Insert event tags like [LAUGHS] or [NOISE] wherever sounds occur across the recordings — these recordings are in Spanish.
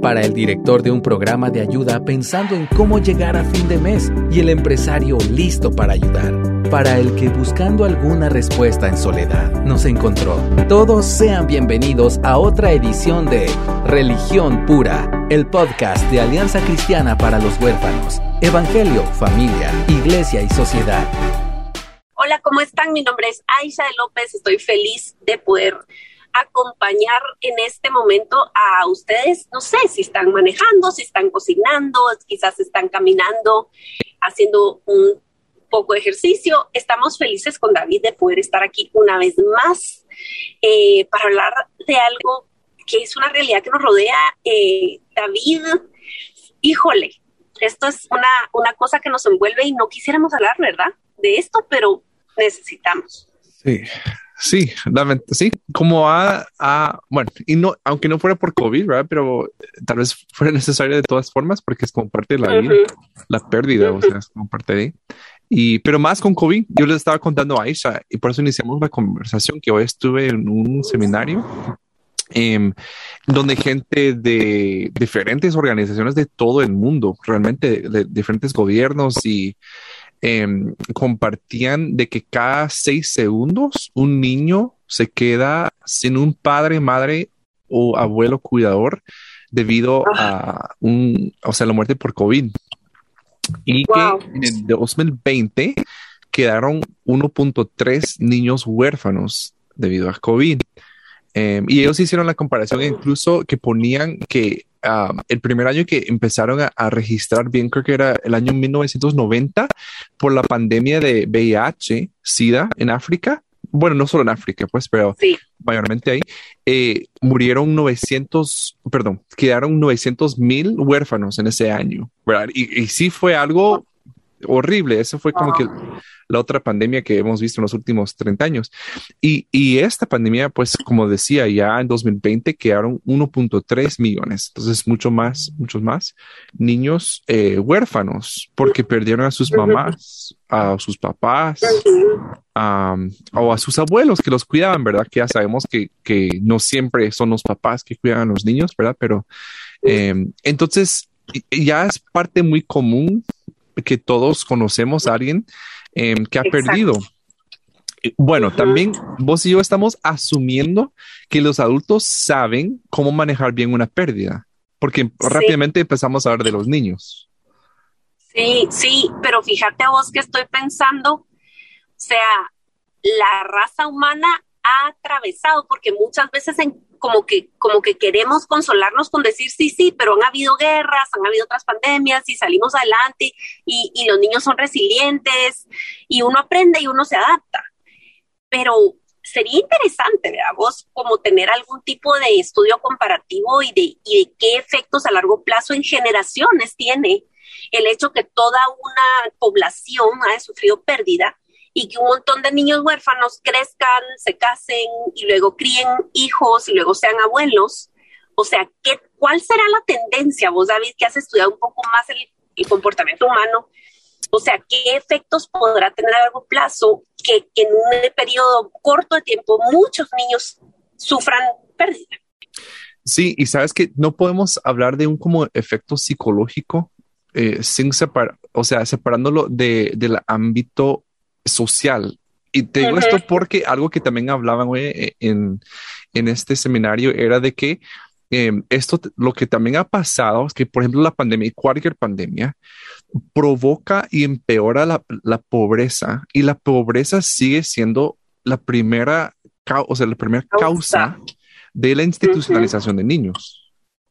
para el director de un programa de ayuda pensando en cómo llegar a fin de mes y el empresario listo para ayudar, para el que buscando alguna respuesta en soledad nos encontró. Todos sean bienvenidos a otra edición de Religión Pura, el podcast de Alianza Cristiana para los Huérfanos, Evangelio, Familia, Iglesia y Sociedad. Hola, ¿cómo están? Mi nombre es Aisha López, estoy feliz de poder acompañar en este momento a ustedes, no sé, si están manejando, si están cocinando, quizás están caminando, haciendo un poco de ejercicio. Estamos felices con David de poder estar aquí una vez más eh, para hablar de algo que es una realidad que nos rodea. Eh, David, híjole, esto es una, una cosa que nos envuelve y no quisiéramos hablar, ¿verdad? De esto, pero necesitamos. Sí, Sí, sí, como a, bueno, y no, aunque no fuera por COVID, ¿verdad? Pero tal vez fuera necesario de todas formas porque es como parte de la vida, la pérdida, o sea, es como parte de. Y, pero más con COVID, yo les estaba contando a Aisha y por eso iniciamos la conversación que hoy estuve en un seminario em, donde gente de diferentes organizaciones de todo el mundo, realmente de diferentes gobiernos y Em, compartían de que cada seis segundos un niño se queda sin un padre, madre o abuelo cuidador debido a un, o sea, la muerte por COVID. Y que en el 2020 quedaron 1.3 niños huérfanos debido a COVID. Em, y ellos hicieron la comparación incluso que ponían que el primer año que empezaron a, registrar bien, creo que era el año 1990, por la pandemia de VIH, SIDA en África. Bueno, no solo en África, pues, pero mayormente ahí, eh, murieron 900, perdón, quedaron 900 mil huérfanos en ese año, ¿verdad? Y, y sí fue algo horrible. Eso fue como que la otra pandemia que hemos visto en los últimos 30 años. Y, y esta pandemia, pues, como decía, ya en 2020 quedaron 1.3 millones. Entonces, mucho más, muchos más niños eh, huérfanos porque perdieron a sus mamás, a sus papás. o a sus abuelos que los cuidaban, ¿verdad? Que ya sabemos que, que no siempre son los papás que cuidan a los niños, ¿verdad? Pero eh, entonces ya es parte muy común que todos conocemos a alguien em, que ha perdido. Bueno, también vos y yo estamos asumiendo que los adultos saben cómo manejar bien una pérdida, porque rápidamente empezamos a hablar de los niños. Sí, sí, pero fíjate vos que estoy pensando, o sea, la raza humana ha atravesado, porque muchas veces como que, como que queremos consolarnos con decir sí, sí, pero han habido guerras, han habido otras pandemias y salimos adelante y, y los niños son resilientes y uno aprende y uno se adapta. Pero sería interesante, ¿verdad? Como tener algún tipo de estudio comparativo y de, y de qué efectos a largo plazo en generaciones tiene el hecho que toda una población ha sufrido pérdida y que un montón de niños huérfanos crezcan, se casen y luego críen hijos y luego sean abuelos. O sea, ¿qué, ¿cuál será la tendencia, vos David, que has estudiado un poco más el, comportamiento humano? O sea, ¿qué efectos podrá tener a largo plazo que, que en un periodo corto de tiempo muchos niños sufran pérdida? Sí, y sabes que no podemos hablar de un como efecto psicológico eh, sin separar, o sea, separándolo de, del ámbito social. Y te digo esto porque algo que también hablaban eh, en, en este seminario era de que em, esto, lo que también ha pasado es que, por ejemplo, la pandemia y cualquier pandemia provoca y empeora la, la pobreza y la pobreza sigue siendo la primera, o sea, la primera causa, de la institucionalización de niños.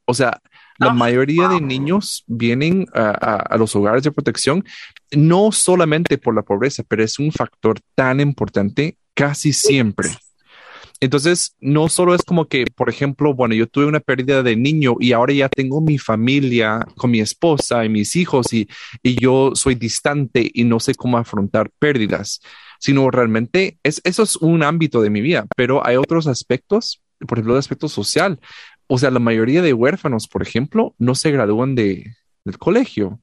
O sea, la mayoría de niños vienen a, los hogares de protección no solamente por la pobreza, pero es un factor tan importante casi siempre. Entonces, no solo es como que, por ejemplo, bueno, yo tuve una pérdida de niño y ahora ya tengo mi familia con mi esposa y mis hijos y, y yo soy distante y no sé cómo afrontar pérdidas, sino realmente es, eso es un ámbito de mi vida, pero hay otros aspectos, por ejemplo, el aspecto social o sea, la mayoría de huérfanos, por ejemplo, no se gradúan de, del colegio.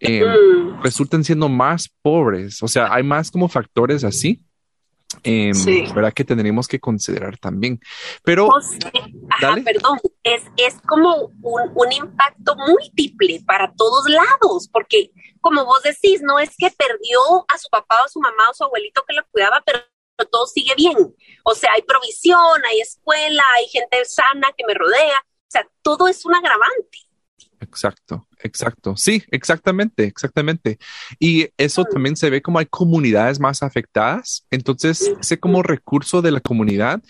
Eh, mm. Resultan siendo más pobres. O sea, hay más como factores así. Eh, ¿Verdad? Que tendríamos que considerar también. Pero. Ajá, perdón, es, es como un, un, impacto múltiple para todos lados, porque como vos decís, no es que perdió a su papá o a su mamá o su abuelito que lo cuidaba, pero todo sigue bien. O sea, hay provisión, hay escuela, hay gente sana que me rodea. O sea, todo es un agravante. Exacto, exacto. Sí, exactamente, exactamente. Y eso mm. también se ve como hay comunidades más afectadas. Entonces, ese como recurso de la comunidad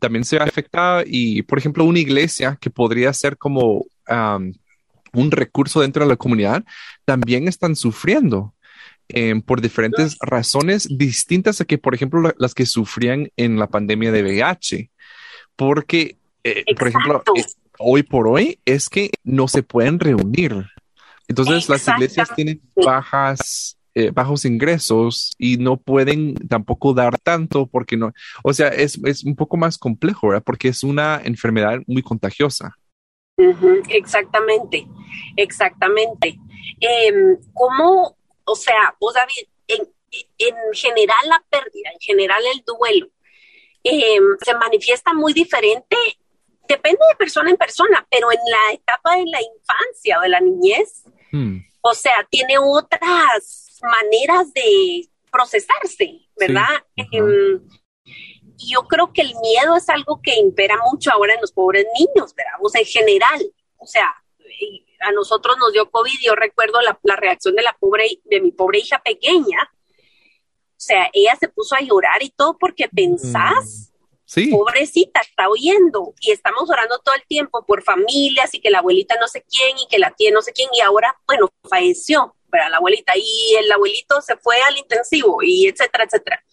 también se ve afectada. Y, por ejemplo, una iglesia que podría ser como un recurso dentro de la comunidad, también están sufriendo. Em, por diferentes razones distintas a que, por ejemplo, las que sufrían en la pandemia de VIH. Porque, eh, por ejemplo, eh, hoy por hoy es que no se pueden reunir. Entonces las iglesias tienen bajas, eh, bajos ingresos y no pueden tampoco dar tanto porque no, o sea, es, es un poco más complejo, ¿verdad? Porque es una enfermedad muy contagiosa. exactamente, exactamente. Em, ¿Cómo o sea, vos, David, en, general la pérdida, en general el duelo, em, se manifiesta muy diferente, depende de persona en persona, pero en la etapa de la infancia o de la niñez, hmm. o sea, tiene otras maneras de procesarse, ¿verdad? Em, y yo creo que el miedo es algo que impera mucho ahora en los pobres niños, ¿verdad? O sea, en general, o sea, a nosotros nos dio COVID, yo recuerdo la, reacción de la pobre, de mi pobre hija pequeña. O sea, ella se puso a llorar y todo porque pensás, sí. pobrecita, está oyendo y estamos orando todo el tiempo por familias y que la abuelita no sé quién y que la tía no sé quién y ahora, bueno, falleció, pero la abuelita y el abuelito se fue al intensivo y etcétera, etcétera.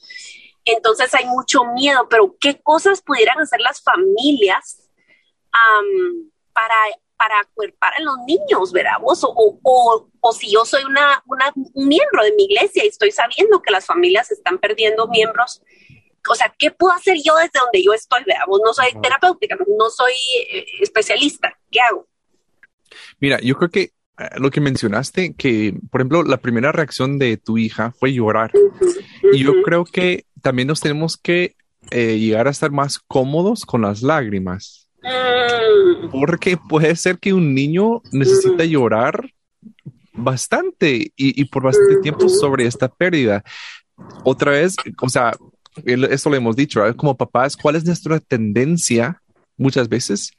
Entonces hay mucho miedo, pero ¿qué cosas pudieran hacer las familias para para acuerpar a los niños, ¿verdad? O, o, o, si yo soy una, una, un miembro de mi iglesia y estoy sabiendo que las familias están perdiendo miembros, o sea, ¿qué puedo hacer yo desde donde yo estoy? ¿verdad? no soy terapéutica, no soy eh, especialista, ¿qué hago? Mira, yo creo que eh, lo que mencionaste, que por ejemplo, la primera reacción de tu hija fue llorar. Y yo creo que también nos tenemos que eh, llegar a estar más cómodos con las lágrimas. Mm. [LAUGHS] Porque puede ser que un niño necesita mm. llorar bastante y, por bastante tiempo sobre esta pérdida. Otra vez, o sea, esto lo hemos dicho, como papás, ¿cuál es nuestra tendencia muchas veces?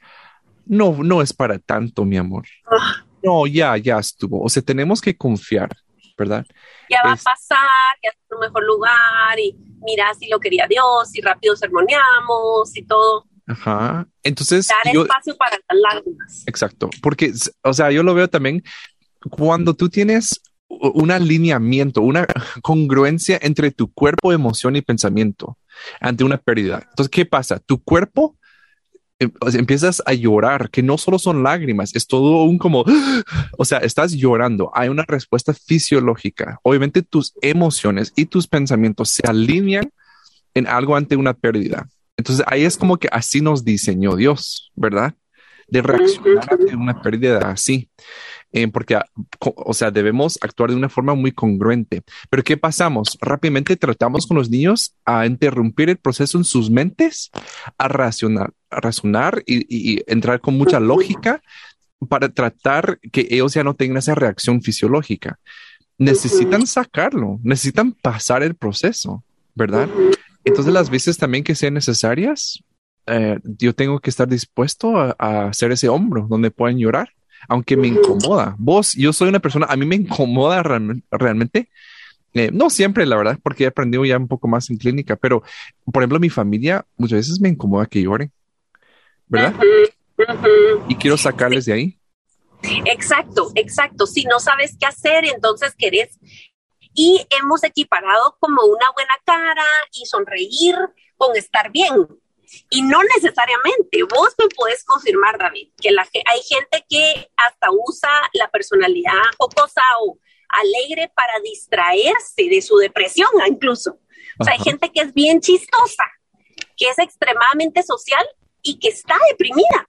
No, no es para tanto, mi amor. Ah. No, ya, ya estuvo. O sea, tenemos que confiar, ¿verdad? Ya va a pasar, ya es un mejor lugar y mira si lo quería Dios y rápido sermoneamos y todo. Ajá. Entonces. Dar espacio para las lágrimas. Exacto. Porque, o sea, yo lo veo también cuando tú tienes un alineamiento, una congruencia entre tu cuerpo, emoción y pensamiento ante una pérdida. Entonces, ¿qué pasa? Tu cuerpo em, empiezas a llorar, que no solo son lágrimas, es todo un como, [GASPS] o sea, estás llorando, hay una respuesta fisiológica. Obviamente tus emociones y tus pensamientos se alinean en algo ante una pérdida. Entonces ahí es como que así nos diseñó Dios, ¿verdad? De reaccionar ante una pérdida así. Eh, porque, o sea, debemos actuar de una forma muy congruente. Pero ¿qué pasamos? Rápidamente tratamos con los niños a interrumpir el proceso en sus mentes, a razonar, a razonar y, entrar con mucha lógica para tratar que ellos ya no tengan esa reacción fisiológica. Necesitan sacarlo, necesitan pasar el proceso, ¿verdad? Entonces, las veces también que sean necesarias, eh, yo tengo que estar dispuesto a, hacer ese hombro donde pueden llorar, aunque me incomoda. Vos, yo soy una persona, a mí me incomoda realmente. Eh, no siempre, la verdad, porque he aprendido ya un poco más en clínica, pero por ejemplo, mi familia muchas veces me incomoda que lloren, ¿verdad? Y quiero sacarles de ahí. Exacto, exacto. Si no sabes qué hacer, entonces querés y hemos equiparado como una buena cara y sonreír con estar bien. Y no necesariamente, vos me puedes confirmar, David, que la, hay gente que hasta usa la personalidad jocosa o alegre para distraerse de su depresión incluso. O sea, hay gente que es bien chistosa, que es extremadamente social y que está deprimida.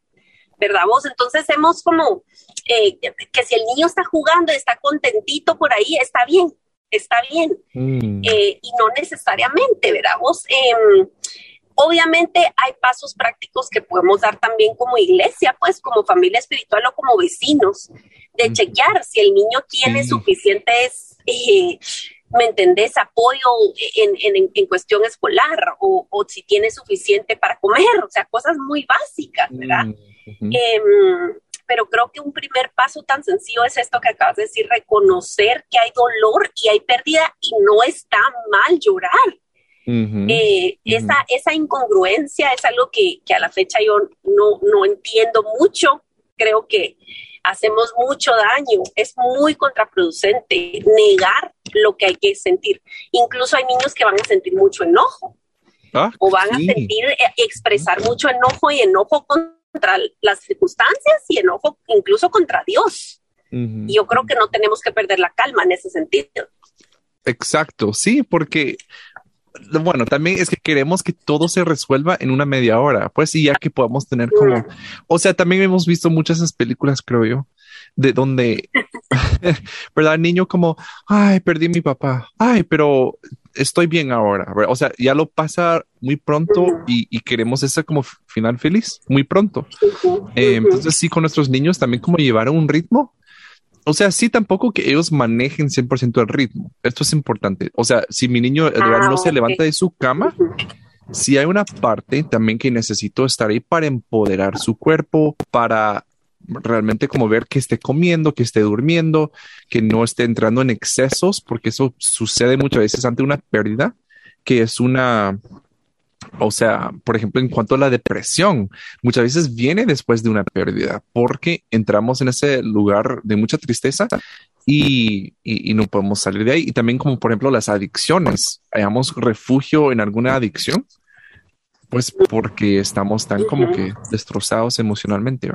¿verdad vos? Entonces hemos como eh, que si el niño está jugando y está contentito por ahí, está bien, está bien. Mm. Eh, y no necesariamente, ¿verdad vos? Em, obviamente hay pasos prácticos que podemos dar también como iglesia, pues como familia espiritual o como vecinos, de chequear si el niño tiene suficientes... Eh, ¿me entendés? Apoyo en, cuestión escolar o, si tiene suficiente para comer, o sea, cosas muy básicas, ¿verdad? Em, pero creo que un primer paso tan sencillo es esto que acabas de decir, reconocer que hay dolor y hay pérdida y no está mal llorar. Eh, esa, esa incongruencia es algo que, que, a la fecha yo no, no entiendo mucho. Creo que hacemos mucho daño, es muy contraproducente negar lo que hay que sentir. Incluso hay niños que van a sentir mucho enojo ah, o van a sentir, eh, expresar mucho enojo y enojo contra las circunstancias y enojo incluso contra Dios. Y yo creo que no tenemos que perder la calma en ese sentido. Exacto, sí, porque bueno, también es que queremos que todo se resuelva en una media hora, pues, y ya que podamos tener como, o sea, también hemos visto muchas esas películas, creo yo, de donde, [LAUGHS] ¿verdad? Niño como, ay, perdí a mi papá, ay, pero estoy bien ahora, o sea, ya lo pasa muy pronto y, queremos ese como final feliz, muy pronto. Eh, entonces, sí, con nuestros niños también como llevar un ritmo. O sea, sí, tampoco que ellos manejen 100% el ritmo. Esto es importante. O sea, si mi niño ah, no se levanta de su cama, si hay una parte también que necesito estar ahí para empoderar su cuerpo, para realmente como ver que esté comiendo, que esté durmiendo, que no esté entrando en excesos, porque eso sucede muchas veces ante una pérdida, que es una, o sea, por ejemplo, en cuanto a la depresión, muchas veces viene después de una pérdida porque entramos en ese lugar de mucha tristeza y, no podemos salir de ahí. Y también como por ejemplo las adicciones, hallamos refugio en alguna adicción, pues porque estamos tan como que destrozados emocionalmente.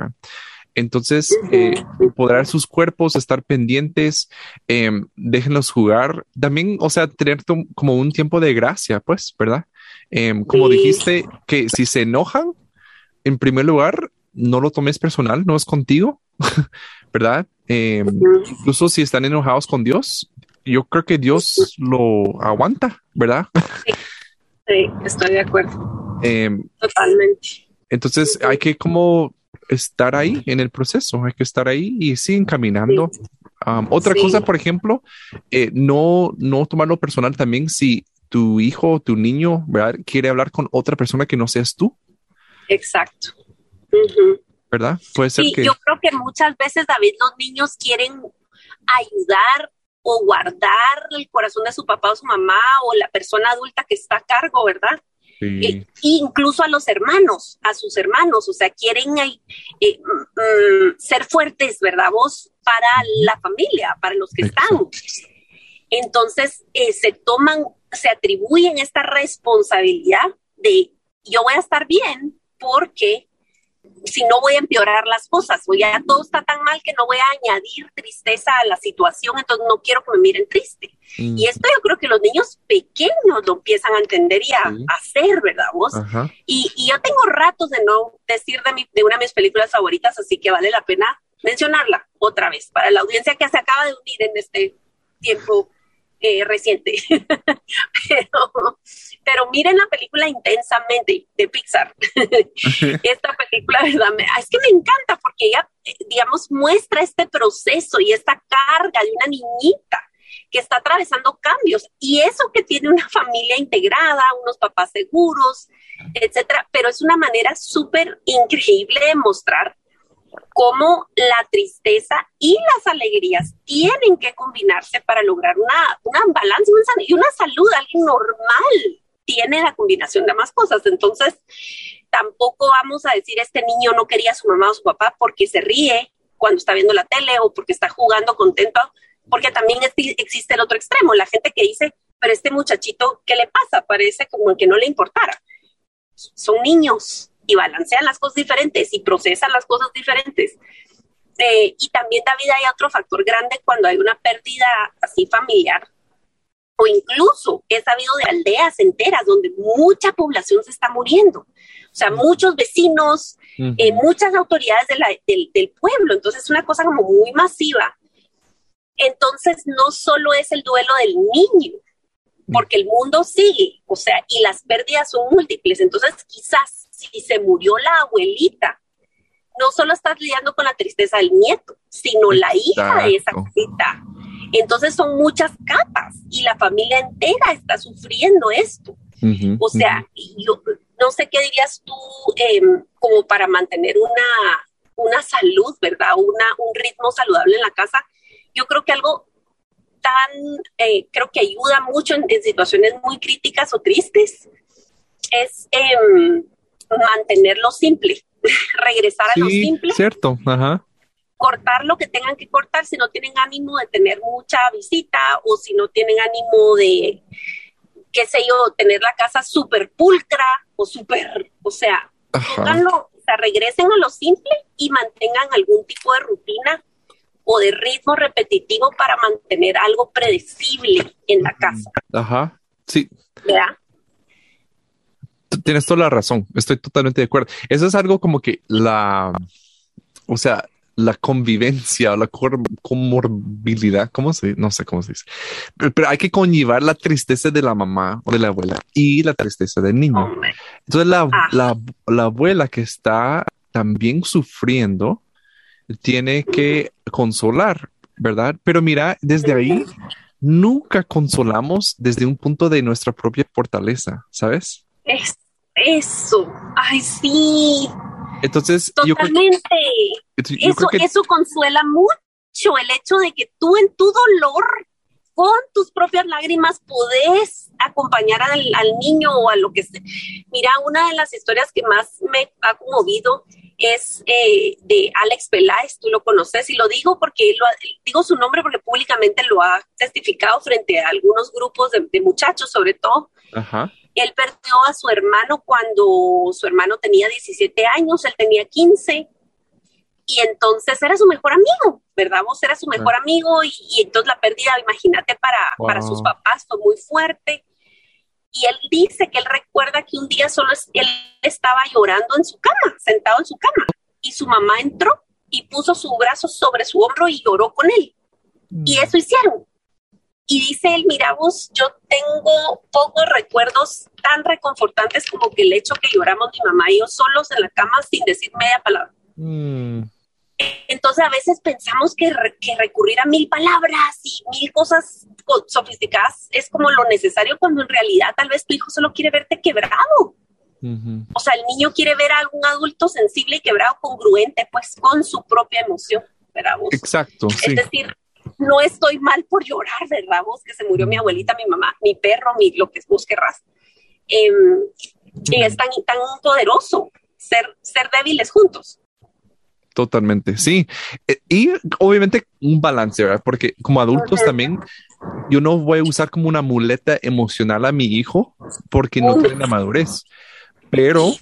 Entonces, eh, empoderar sus cuerpos, estar pendientes, em, déjenlos jugar. También, o sea, tener como un tiempo de gracia, pues, ¿verdad? Em, como dijiste, que si se enojan, en primer lugar, no lo tomes personal, no es contigo, [LAUGHS] ¿verdad? Em, incluso si están enojados con Dios, yo creo que Dios lo aguanta, ¿verdad? Sí, estoy de acuerdo. [LAUGHS] Totalmente. Entonces hay que como estar ahí en el proceso, hay que estar ahí y siguen caminando. otra cosa, por ejemplo, eh, no, no tomarlo personal también si tu hijo, tu niño, ¿verdad? Quiere hablar con otra persona que no seas tú. Exacto. ¿Verdad? Puede ser que... Yo creo que muchas veces, David, los niños quieren ayudar o guardar el corazón de su papá o su mamá o la persona adulta que está a cargo, ¿verdad? Sí. Incluso a los hermanos, a sus hermanos, o sea, quieren eh, mm, mm, ser fuertes, ¿verdad? Vos para la familia, para los que están. Entonces, eh, se toman se atribuyen esta responsabilidad de yo voy a estar bien porque si no voy a empeorar las cosas, o ya todo está tan mal que no voy a añadir tristeza a la situación, entonces no quiero que me miren triste. Mm. Y esto yo creo que los niños pequeños lo empiezan a entender y a, hacer, ¿verdad vos? Y, yo tengo ratos de no decir de, de una de mis películas favoritas, así que vale la pena mencionarla otra vez para la audiencia que se acaba de unir en este tiempo eh, reciente. [LAUGHS] pero, pero miren la película intensamente de Pixar. [LAUGHS] esta película, ¿verdad? Es que me encanta porque ella, eh, digamos, muestra este proceso y esta carga de una niñita que está atravesando cambios y eso que tiene una familia integrada, unos papás seguros, etcétera, pero es una manera súper increíble de mostrar cómo la tristeza y las alegrías tienen que combinarse para lograr una, un balance y una salud. Alguien normal tiene la combinación de ambas cosas. Entonces, tampoco vamos a decir este niño no quería a su mamá o su papá porque se ríe cuando está viendo la tele o porque está jugando contento, porque también existe el otro extremo, la gente que dice, pero este muchachito, ¿qué le pasa? Parece como que no le importara. Son niños, y balancean las cosas diferentes y procesan las cosas diferentes. Eh, y también, David, hay otro factor grande cuando hay una pérdida así familiar, o incluso he sabido de aldeas enteras donde mucha población se está muriendo. O sea, muchos vecinos, eh, muchas autoridades del, del pueblo, entonces es una cosa como muy masiva. Entonces no solo es el duelo del niño, porque el mundo sigue, o sea, y las pérdidas son múltiples. Entonces, quizás si se murió la abuelita, no solo estás lidiando con la tristeza del nieto, sino la hija de esa cosita. Entonces son muchas capas y la familia entera está sufriendo esto. o sea, yo no sé qué dirías tú em, como para mantener una, una salud, ¿verdad? Una, un ritmo saludable en la casa. Yo creo que algo tan, eh, creo que ayuda mucho en, situaciones muy críticas o tristes, es eh, mantenerlo simple, [LAUGHS] regresar a lo simple. Cierto, ajá. Cortar lo que tengan que cortar si no tienen ánimo de tener mucha visita o si no tienen ánimo de, qué sé yo, tener la casa súper pulcra o súper, o sea, o sea, regresen a lo simple y mantengan algún tipo de rutina o de ritmo repetitivo para mantener algo predecible en la casa. Ajá, sí. ¿Verdad? Tienes toda la razón, estoy totalmente de acuerdo. Eso es algo como que la, o sea, la convivencia, la comorbilidad, ¿cómo se No sé cómo se dice. Pero, hay que conllevar la tristeza de la mamá o de la abuela y la tristeza del niño. Entonces la, la, la, abuela que está también sufriendo, tiene que consolar, ¿verdad? Pero mira, desde ahí nunca consolamos desde un punto de nuestra propia fortaleza, ¿sabes? Es eso. Ay, sí. Entonces, totalmente. eso, eso consuela mucho el hecho de que tú en tu dolor, con tus propias lágrimas, podés acompañar al, al niño o a lo que sea. Mira, una de las historias que más me ha conmovido es eh, de Alex Peláez, tú lo conoces y lo digo porque lo, digo su nombre porque públicamente lo ha testificado frente a algunos grupos de, muchachos sobre todo. Él perdió a su hermano cuando su hermano tenía 17 años, él tenía 15 y entonces era su mejor amigo, ¿verdad? Vos era su mejor amigo y, entonces la pérdida, imagínate, para, para sus papás fue muy fuerte. Y él dice que él recuerda que un día solo él estaba llorando en su cama, sentado en su cama, y su mamá entró y puso su brazo sobre su hombro y lloró con él. Y mm. eso hicieron. Y dice él, mira vos, yo tengo pocos recuerdos tan reconfortantes como que el hecho que lloramos mi mamá y yo solos en la cama sin decir media palabra. Mm. Entonces a veces pensamos que, recurrir a mil palabras y mil cosas sofisticadas es como lo necesario cuando en realidad tal vez tu hijo solo quiere verte quebrado. O sea, el niño quiere ver a algún adulto sensible y quebrado, congruente, pues con su propia emoción, ¿verdad? Exacto. Es decir, no estoy mal por llorar, ¿verdad? Vos que se murió mi abuelita, mi mamá, mi perro, mi, lo que vos querrás. Em, y es tan, tan poderoso ser, ser débiles juntos. Totalmente, sí. Eh, y obviamente un balance, ¿verdad? Porque como adultos también, yo no voy a usar como una muleta emocional a mi hijo porque no tiene la madurez. Pero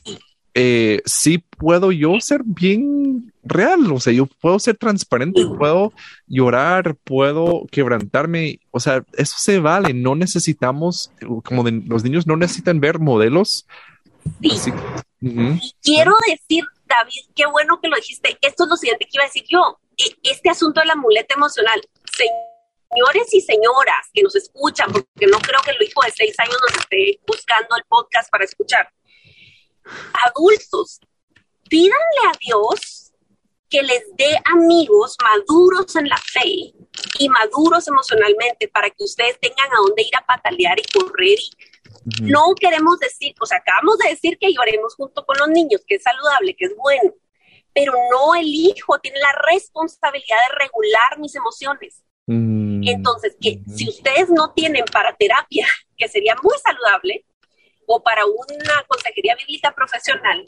eh, sí puedo yo ser bien real, o sea, yo puedo ser transparente, puedo llorar, puedo quebrantarme, o sea, eso se vale, no necesitamos, como los niños no necesitan ver modelos. Sí. Quiero decir David, qué bueno que lo dijiste. Esto es lo siguiente que iba a decir yo. E, este asunto de la muleta emocional. Señores y señoras que nos escuchan, porque no creo que el hijo de seis años nos esté buscando el podcast para escuchar. Adultos, pídanle a Dios que les dé amigos maduros en la fe y maduros emocionalmente para que ustedes tengan a dónde ir a patalear y correr y no queremos decir, o sea, acabamos de decir que lloremos junto con los niños, que es saludable, que es bueno, pero no el hijo tiene la responsabilidad de regular mis emociones. Mm. Entonces, que si ustedes no tienen para terapia, [LAUGHS] que sería muy saludable, o para una consejería bíblica profesional,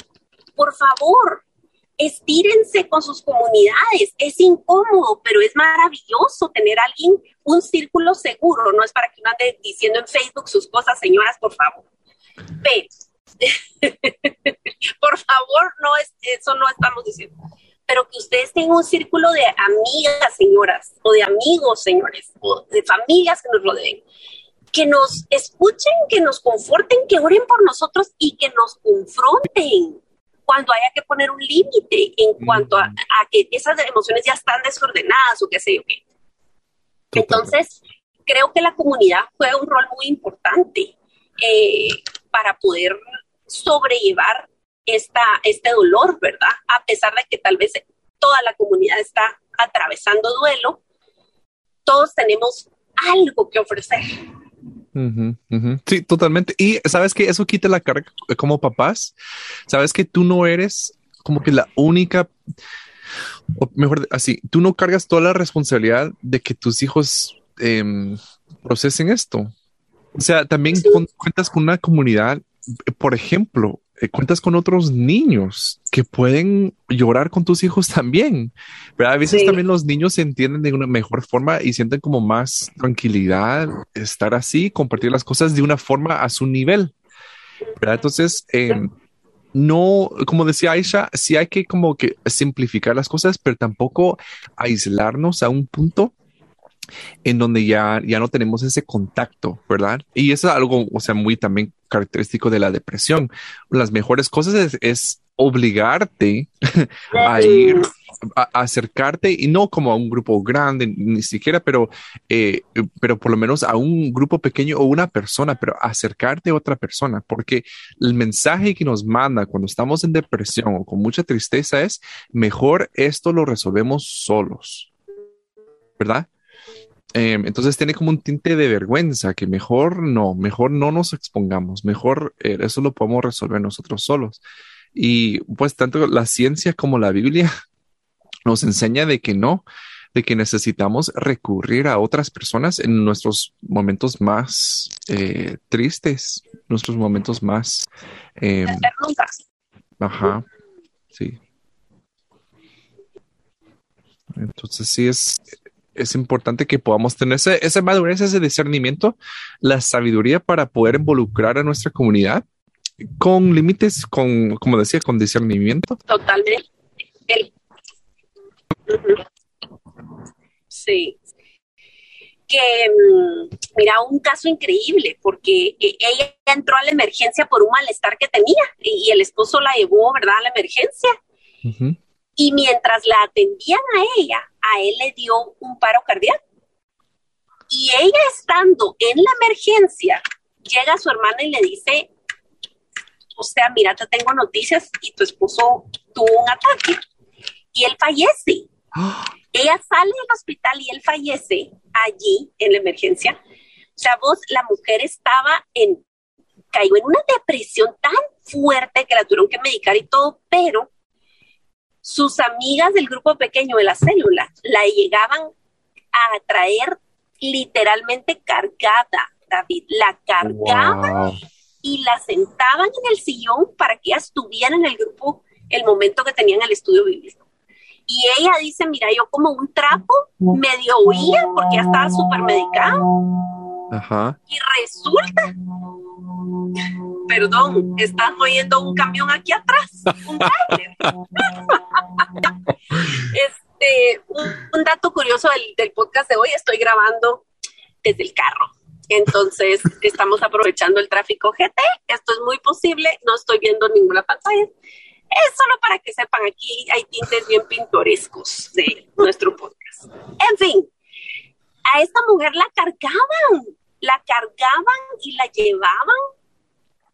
por favor, estírense con sus comunidades. Es incómodo, pero es maravilloso tener alguien, un círculo seguro. No es para que uno ande diciendo en Facebook sus cosas, señoras, por favor. Pero, [LAUGHS] por favor, no es, eso no estamos diciendo. Pero que ustedes tengan un círculo de amigas, señoras, o de amigos, señores, o de familias que nos rodeen, que nos escuchen, que nos conforten, que oren por nosotros y que nos confronten cuando haya que poner un límite en cuanto a, que esas emociones ya están desordenadas o qué sé yo qué. Entonces, creo que la comunidad juega un rol muy importante eh, para poder sobrellevar esta, este dolor, ¿verdad? A pesar de que tal vez toda la comunidad está atravesando duelo, todos tenemos algo que ofrecer. Sí, totalmente. Y sabes que eso quita la carga como papás. Sabes que tú no eres como que la única, o mejor así, tú no cargas toda la responsabilidad de que tus hijos em, procesen esto. O sea, también cuentas con una comunidad, por ejemplo, cuentas con otros niños que pueden llorar con tus hijos [LAUGHS] también. Pero a veces también los niños se entienden de una mejor forma y sienten como más tranquilidad estar así, compartir las cosas de una forma a su nivel. ¿verdad? Entonces, em, no, como decía Aisha, sí hay que como que simplificar las cosas, pero tampoco aislarnos a un punto en donde ya, ya no tenemos ese contacto, ¿verdad? Y eso es algo, o sea, muy también característico de la depresión. Las mejores cosas es, obligarte [LAUGHS] a ir, a, acercarte y no como a un grupo grande, ni siquiera, pero, eh, pero por lo menos a un grupo pequeño o una persona, pero acercarte a otra persona, porque el mensaje que nos manda cuando estamos en depresión o con mucha tristeza es mejor esto lo resolvemos solos, ¿verdad? Em, entonces tiene como un tinte de vergüenza que mejor no, mejor no nos expongamos, mejor eh, eso lo podemos resolver nosotros solos. Y pues tanto la ciencia como la Biblia [LAUGHS] nos enseña de que no, de que necesitamos recurrir a otras personas en nuestros momentos más eh, tristes, nuestros momentos más... Eh, ajá, sí. Entonces sí es, es importante que podamos tener ese, esa madurez, ese discernimiento, la sabiduría para poder involucrar a nuestra comunidad con límites, con, como decía, con discernimiento. Totalmente. Sí. Que, mm, mira, un caso increíble, porque e, ella entró a la emergencia por un malestar que tenía y el esposo la llevó, ¿verdad?, a la emergencia. Y mientras la atendían a ella, a él le dio un paro cardíaco. Y ella estando en la emergencia, llega su hermana y le dice, o sea, mira, te tengo noticias y tu esposo tuvo un ataque y él fallece. [GASPS] Ella sale del hospital y él fallece allí en la emergencia. O sea, vos, la mujer estaba en, cayó en una depresión tan fuerte que la tuvieron que medicar y todo, pero sus amigas del grupo pequeño de la célula la llegaban a traer literalmente cargada, David, la cargaban y la sentaban en el sillón para que ella estuviera en el grupo el momento que tenían el estudio bíblico. Y ella dice, mira, yo como un trapo medio oía porque ya estaba súper medicada. Y resulta perdón, están oyendo un camión aquí atrás, un [LAUGHS] este, un, dato curioso del, podcast de hoy, estoy grabando desde el carro. Entonces, estamos aprovechando el tráfico GT. Esto es muy posible. No estoy viendo ninguna pantalla. Es solo para que sepan, aquí hay tintes bien pintorescos de nuestro podcast. En fin, a esta mujer la cargaban, la cargaban y la llevaban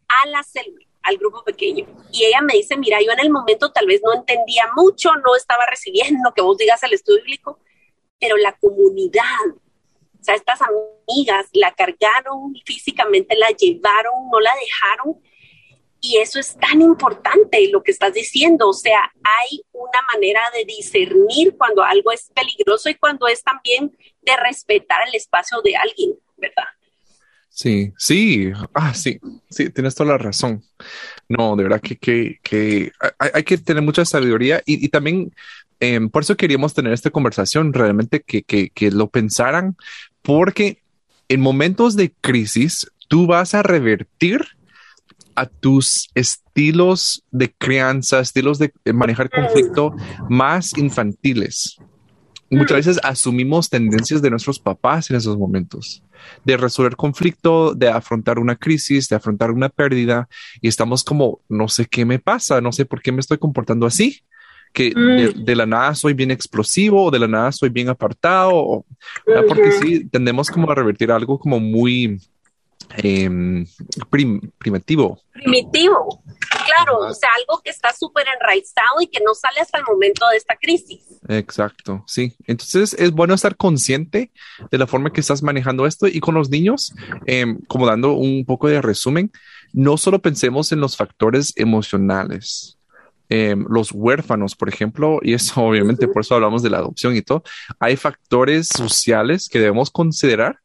a la célula, al grupo pequeño. Y ella me dice, mira, yo en el momento tal vez no entendía mucho, no estaba recibiendo que vos digas el estudio bíblico, pero la comunidad, o sea, estas amigas la cargaron físicamente, la llevaron, no la dejaron. Y eso es tan importante lo que estás diciendo. O sea, hay una manera de discernir cuando algo es peligroso y cuando es también de respetar el espacio de alguien, ¿verdad? Sí, sí, ah, sí, sí, tienes toda la razón. No, de verdad que, que, que hay, que tener mucha sabiduría y, también em, por eso queríamos tener esta conversación, realmente que, que, que lo pensaran, porque en momentos de crisis tú vas a revertir a tus estilos de crianza, estilos de manejar conflicto más infantiles. Muchas veces asumimos tendencias de nuestros papás en esos momentos, de resolver conflicto, de afrontar una crisis, de afrontar una pérdida, y estamos como, no sé qué me pasa, no sé por qué me estoy comportando así, que de, mm. la nada soy bien explosivo, o de la nada soy bien apartado, porque sí, tendemos como a revertir algo como muy em, primitivo. Primitivo, claro, o sea, algo que está súper enraizado y que no sale hasta el momento de esta crisis. Exacto, sí. Entonces es bueno estar consciente de la forma que estás manejando esto y con los niños, em, como dando un poco de resumen, no solo pensemos en los factores emocionales, Em, los huérfanos, por ejemplo, y eso [LAUGHS] obviamente por eso hablamos de la adopción y todo, hay factores sociales que debemos considerar.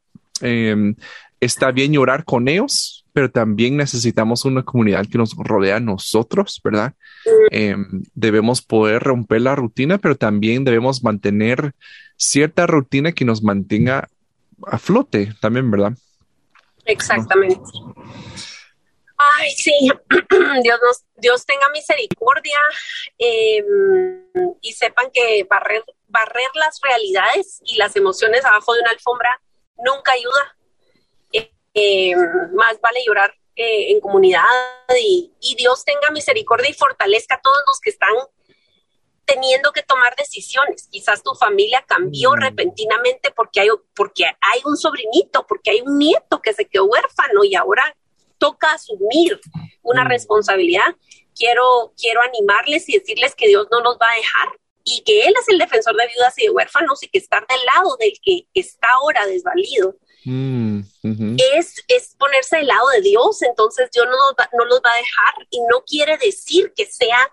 Está bien llorar con ellos, pero también necesitamos una comunidad que nos rodea a nosotros, ¿verdad? Em, debemos poder romper la rutina, pero también debemos mantener cierta rutina que nos mantenga a flote también, ¿verdad? Exactamente. Ay, sí, [CLEARS THROAT] Dios, nos, Dios tenga misericordia em, y sepan que barrer, barrer las realidades y las emociones abajo de una alfombra nunca ayuda. Em, más vale llorar eh, en comunidad y, Dios tenga misericordia y fortalezca a todos los que están teniendo que tomar decisiones. Quizás tu familia cambió mm. repentinamente porque hay, porque hay un sobrinito, porque hay un nieto que se quedó huérfano y ahora toca asumir una mm. responsabilidad, quiero, quiero animarles y decirles que Dios no nos va a dejar y que Él es el defensor de viudas y de huérfanos y que estar del lado del que está ahora desvalido. Mm, es, es ponerse del lado de Dios, entonces Dios no, no los va a dejar y no quiere decir que sea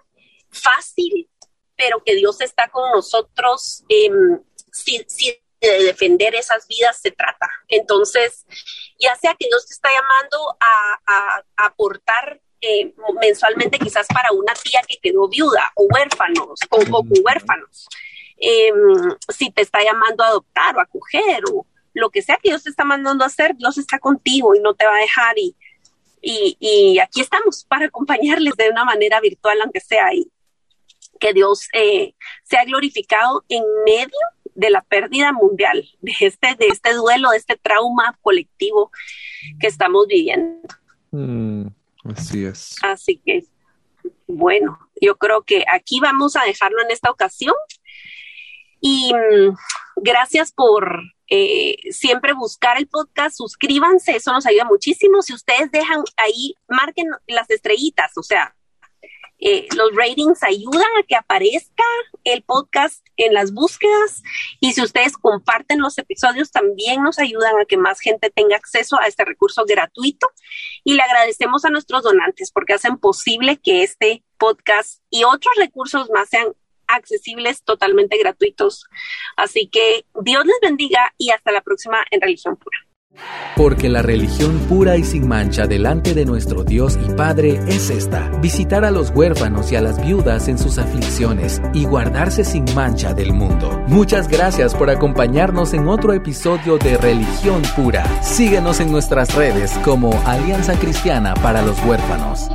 fácil, pero que Dios está con nosotros em, si, si de defender esas vidas se trata. Entonces, ya sea que Dios te está llamando a, aportar eh, mensualmente quizás para una tía que quedó viuda o huérfanos o, con huérfanos, em, si te está llamando a adoptar o a acoger o lo que sea que Dios te está mandando a hacer, Dios está contigo y no te va a dejar y, y, aquí estamos para acompañarles de una manera virtual, aunque sea, y que Dios eh, sea glorificado en medio de la pérdida mundial, de este, de este duelo, de este trauma colectivo que estamos viviendo. Mm, así es. Así que, bueno, yo creo que aquí vamos a dejarlo en esta ocasión. Y mm, gracias por eh, siempre buscar el podcast, suscríbanse, eso nos ayuda muchísimo. Si ustedes dejan ahí, marquen las estrellitas, o sea, eh, los ratings ayudan a que aparezca el podcast en las búsquedas y si ustedes comparten los episodios también nos ayudan a que más gente tenga acceso a este recurso gratuito y le agradecemos a nuestros donantes porque hacen posible que este podcast y otros recursos más sean accesibles, totalmente gratuitos. Así que Dios les bendiga y hasta la próxima en Religión Pura. Porque la religión pura y sin mancha delante de nuestro Dios y Padre es esta, visitar a los huérfanos y a las viudas en sus aflicciones y guardarse sin mancha del mundo. Muchas gracias por acompañarnos en otro episodio de Religión Pura. Síguenos en nuestras redes como Alianza Cristiana para los Huérfanos.